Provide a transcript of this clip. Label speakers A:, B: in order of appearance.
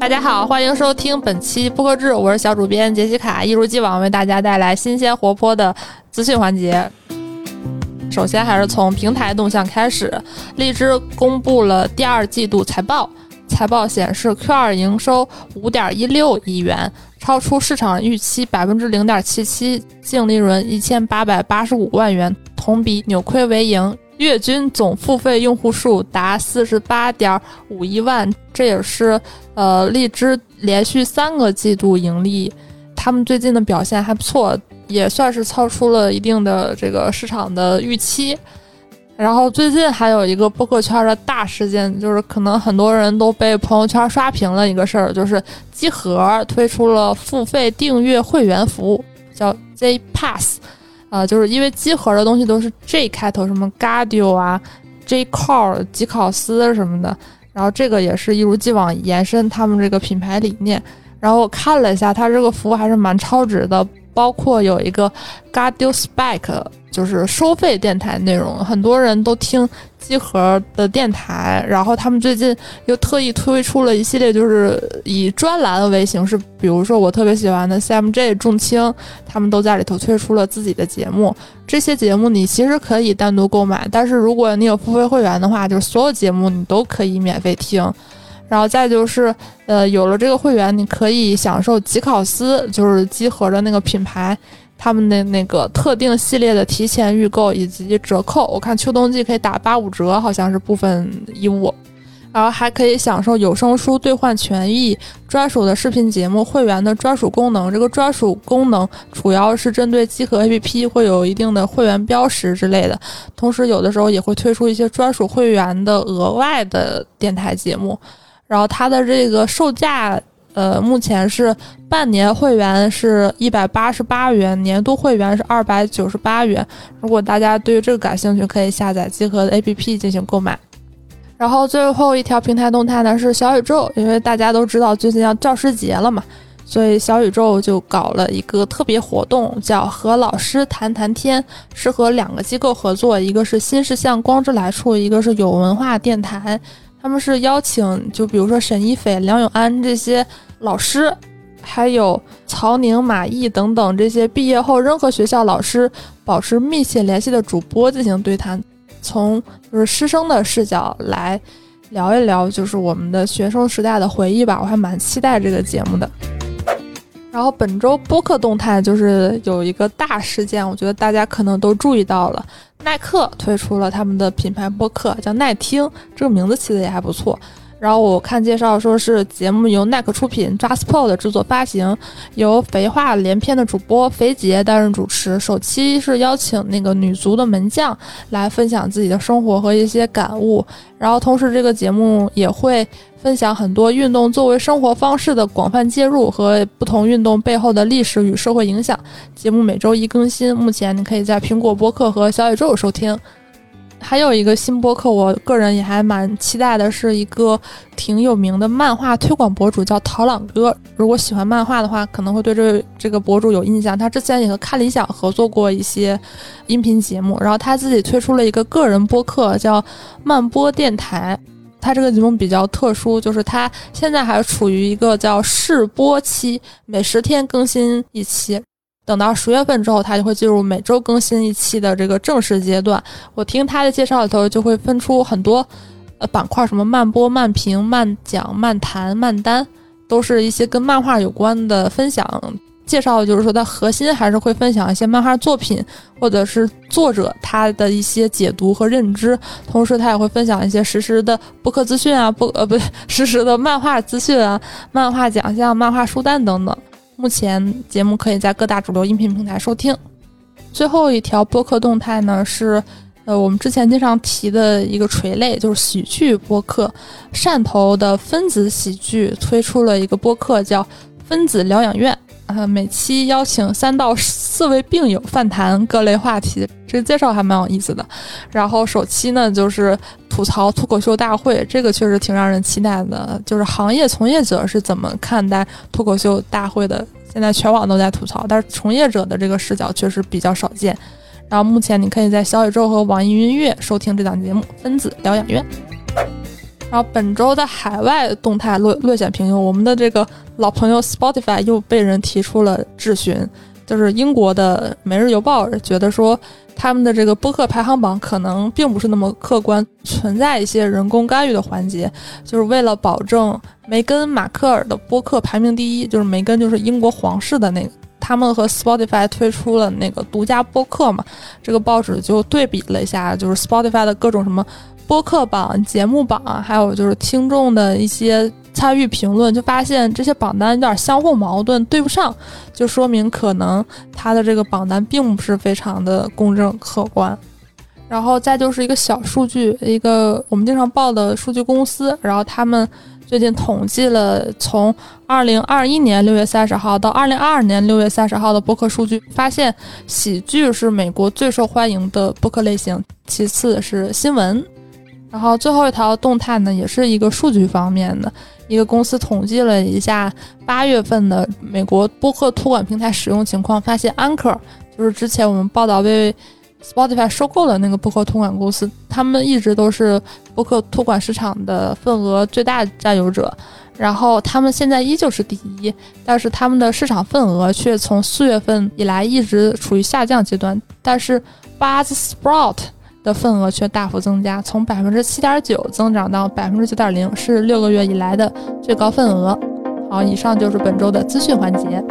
A: 大家好，欢迎收听本期播客志，我是小主编杰西卡，一如既往为大家带来新鲜活泼的资讯环节。首先还是从平台动向开始，荔枝公布了第二季度财报，财报显示 Q 二营收五点一六亿元，超出市场预期百分之零点七七，净利润一千八百八十五万元，同比扭亏为盈。月均总付费用户数达四十八点五一万，这也是呃荔枝连续三个季度盈利，他们最近的表现还不错，也算是超出了一定的这个市场的预期。然后最近还有一个播客圈的大事件，就是可能很多人都被朋友圈刷屏了一个事儿，就是机核推出了付费订阅会员服务，叫 Z Pass。啊，就是因为机核的东西都是 J 开头，什么 Gadio 啊、J Core、吉考斯什么的，然后这个也是一如既往延伸他们这个品牌理念。然后我看了一下，它这个服务还是蛮超值的，包括有一个 g a r d i o Spike。就是收费电台内容，很多人都听机核的电台，然后他们最近又特意推出了一系列，就是以专栏为形式，比如说我特别喜欢的 CMJ 重青，他们都在里头推出了自己的节目。这些节目你其实可以单独购买，但是如果你有付费会员的话，就是所有节目你都可以免费听。然后再就是，呃，有了这个会员，你可以享受吉考斯，就是集合的那个品牌。他们的那个特定系列的提前预购以及折扣，我看秋冬季可以打八五折，好像是部分衣物，然后还可以享受有声书兑换权益、专属的视频节目、会员的专属功能。这个专属功能主要是针对集合 APP，会有一定的会员标识之类的。同时，有的时候也会推出一些专属会员的额外的电台节目。然后它的这个售价。呃，目前是半年会员是一百八十八元，年度会员是二百九十八元。如果大家对于这个感兴趣，可以下载集合的 APP 进行购买。然后最后一条平台动态呢是小宇宙，因为大家都知道最近要教师节了嘛，所以小宇宙就搞了一个特别活动，叫和老师谈谈天，是和两个机构合作，一个是新世相光之来处，一个是有文化电台。他们是邀请，就比如说沈一斐、梁永安这些老师，还有曹宁、马毅等等这些毕业后任何学校老师保持密切联系的主播进行对谈，从就是师生的视角来聊一聊，就是我们的学生时代的回忆吧。我还蛮期待这个节目的。然后本周播客动态就是有一个大事件，我觉得大家可能都注意到了。耐克推出了他们的品牌播客，叫耐听，这个名字起的也还不错。然后我看介绍说是节目由耐克出品，JustPod 制作发行，由肥话连篇的主播肥杰担任主持。首期是邀请那个女足的门将来分享自己的生活和一些感悟，然后同时这个节目也会分享很多运动作为生活方式的广泛介入和不同运动背后的历史与社会影响。节目每周一更新，目前你可以在苹果播客和小宇宙收听。还有一个新播客，我个人也还蛮期待的，是一个挺有名的漫画推广博主，叫陶朗哥。如果喜欢漫画的话，可能会对这这个博主有印象。他之前也和看理想合作过一些音频节目，然后他自己推出了一个个人播客，叫慢播电台。他这个节目比较特殊，就是他现在还处于一个叫试播期，每十天更新一期。等到十月份之后，它就会进入每周更新一期的这个正式阶段。我听他的介绍里头，就会分出很多呃板块，什么慢播、慢评、慢讲、慢谈、慢单，都是一些跟漫画有关的分享。介绍就是说，它核心还是会分享一些漫画作品，或者是作者他的一些解读和认知。同时，他也会分享一些实时的播客资讯啊，不呃不对，实时的漫画资讯啊，漫画奖项、漫画书单等等。目前节目可以在各大主流音频平台收听。最后一条播客动态呢是，呃，我们之前经常提的一个垂类，就是喜剧播客。汕头的分子喜剧推出了一个播客，叫分子疗养院。啊，每期邀请三到四位病友泛谈各类话题，这个介绍还蛮有意思的。然后首期呢就是吐槽脱口秀大会，这个确实挺让人期待的。就是行业从业者是怎么看待脱口秀大会的？现在全网都在吐槽，但是从业者的这个视角确实比较少见。然后目前你可以在小宇宙和网易云音乐收听这档节目《分子疗养院》。然后本周的海外动态略略显平庸，我们的这个老朋友 Spotify 又被人提出了质询，就是英国的《每日邮报》觉得说他们的这个播客排行榜可能并不是那么客观，存在一些人工干预的环节，就是为了保证梅根·马克尔的播客排名第一，就是梅根就是英国皇室的那个。他们和 Spotify 推出了那个独家播客嘛，这个报纸就对比了一下，就是 Spotify 的各种什么播客榜、节目榜，还有就是听众的一些参与评论，就发现这些榜单有点相互矛盾，对不上，就说明可能它的这个榜单并不是非常的公正客观。然后再就是一个小数据，一个我们经常报的数据公司，然后他们。最近统计了从二零二一年六月三十号到二零二二年六月三十号的播客数据，发现喜剧是美国最受欢迎的播客类型，其次是新闻。然后最后一条动态呢，也是一个数据方面的，一个公司统计了一下八月份的美国播客托管平台使用情况，发现 Anchor 就是之前我们报道被。Spotify 收购的那个播客托管公司，他们一直都是播客托管市场的份额最大占有者，然后他们现在依旧是第一，但是他们的市场份额却从四月份以来一直处于下降阶段。但是 Buzzsprout 的份额却大幅增加，从百分之七点九增长到百分之九点零，是六个月以来的最高份额。好，以上就是本周的资讯环节。